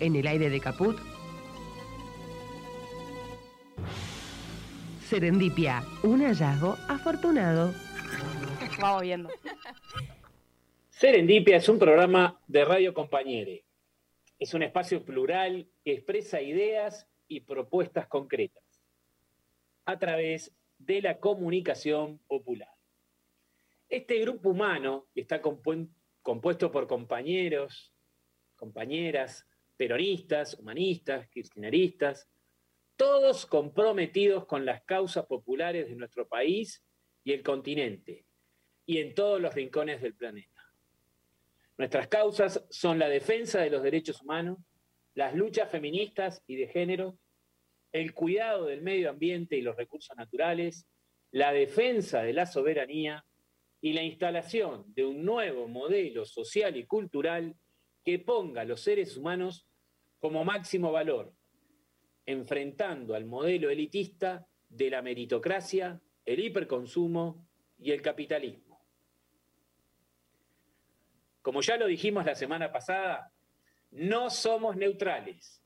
en el aire de Caput. Serendipia, un hallazgo afortunado. Vamos viendo. Serendipia es un programa de Radio Compañere. Es un espacio plural que expresa ideas y propuestas concretas a través de la comunicación popular. Este grupo humano está compuesto por compañeros, compañeras, peronistas, humanistas, kirchneristas, todos comprometidos con las causas populares de nuestro país y el continente, y en todos los rincones del planeta. Nuestras causas son la defensa de los derechos humanos, las luchas feministas y de género, el cuidado del medio ambiente y los recursos naturales, la defensa de la soberanía y la instalación de un nuevo modelo social y cultural que ponga a los seres humanos como máximo valor, enfrentando al modelo elitista de la meritocracia, el hiperconsumo y el capitalismo. Como ya lo dijimos la semana pasada, no somos neutrales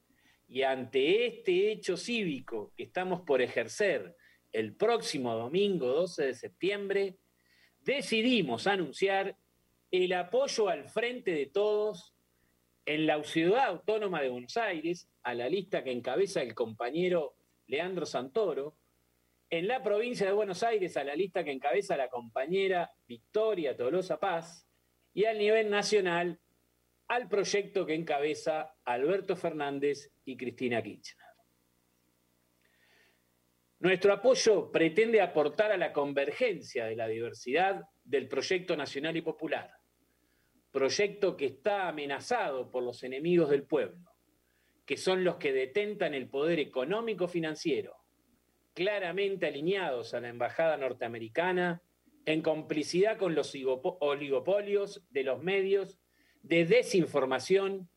y ante este hecho cívico que estamos por ejercer el próximo domingo 12 de septiembre, decidimos anunciar el apoyo al frente de todos en la Ciudad Autónoma de Buenos Aires, a la lista que encabeza el compañero Leandro Santoro, en la provincia de Buenos Aires, a la lista que encabeza la compañera Victoria Tolosa Paz, y al nivel nacional, al proyecto que encabeza Alberto Fernández y Cristina Kirchner. Nuestro apoyo pretende aportar a la convergencia de la diversidad del proyecto nacional y popular, proyecto que está amenazado por los enemigos del pueblo, que son los que detentan el poder económico financiero, claramente alineados a la embajada norteamericana, en complicidad con los oligopolios de los medios de desinformación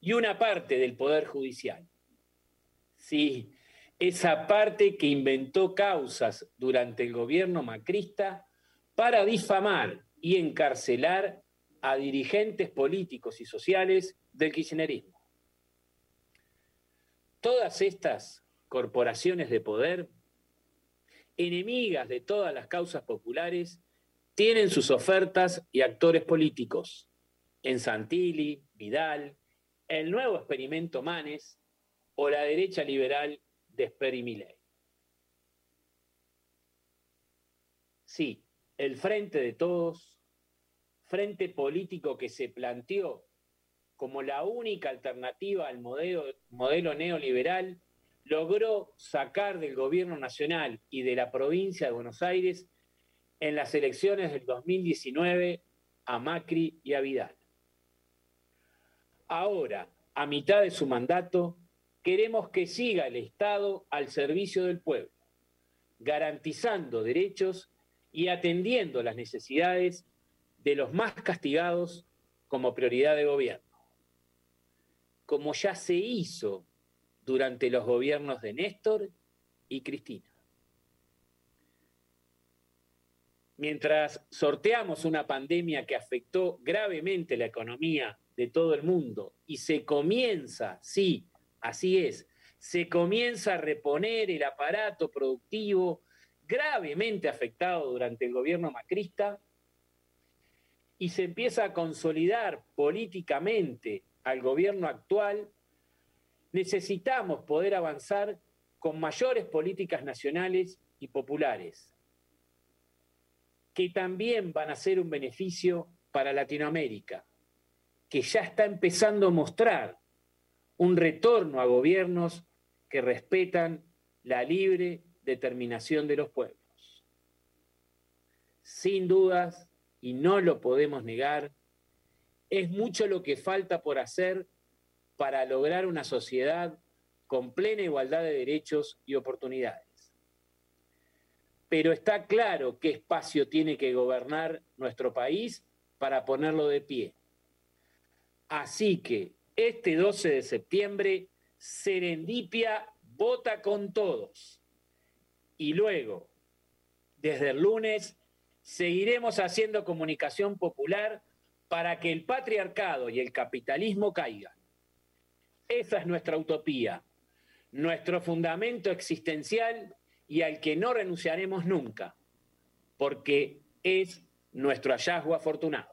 y una parte del poder judicial. Sí, esa parte que inventó causas durante el gobierno macrista para difamar y encarcelar a dirigentes políticos y sociales del kirchnerismo. Todas estas corporaciones de poder, enemigas de todas las causas populares, tienen sus ofertas y actores políticos en Santilli, Vidal, el nuevo experimento Manes o la derecha liberal de Sper Milei. Sí, el frente de todos, frente político que se planteó como la única alternativa al modelo, neoliberal, logró sacar del gobierno nacional y de la provincia de Buenos Aires en las elecciones del 2019 a Macri y a Vidal. Ahora, a mitad de su mandato, queremos que siga el Estado al servicio del pueblo, garantizando derechos y atendiendo las necesidades de los más castigados como prioridad de gobierno, como ya se hizo durante los gobiernos de Néstor y Cristina. Mientras sorteamos una pandemia que afectó gravemente la economía de todo el mundo y se comienza, sí, Así es, se comienza a reponer el aparato productivo gravemente afectado durante el gobierno macrista y se empieza a consolidar políticamente al gobierno actual, necesitamos poder avanzar con mayores políticas nacionales y populares, que también van a ser un beneficio para Latinoamérica, que ya está empezando a mostrar un retorno a gobiernos que respetan la libre determinación de los pueblos. Sin dudas, y no lo podemos negar, es mucho lo que falta por hacer para lograr una sociedad con plena igualdad de derechos y oportunidades. Pero está claro qué espacio tiene que gobernar nuestro país para ponerlo de pie. Así que este 12 de septiembre, Serendipia vota con todos. Y luego, desde el lunes, seguiremos haciendo comunicación popular para que el patriarcado y el capitalismo caigan. Esa es nuestra utopía, nuestro fundamento existencial y al que no renunciaremos nunca, porque es nuestro hallazgo afortunado.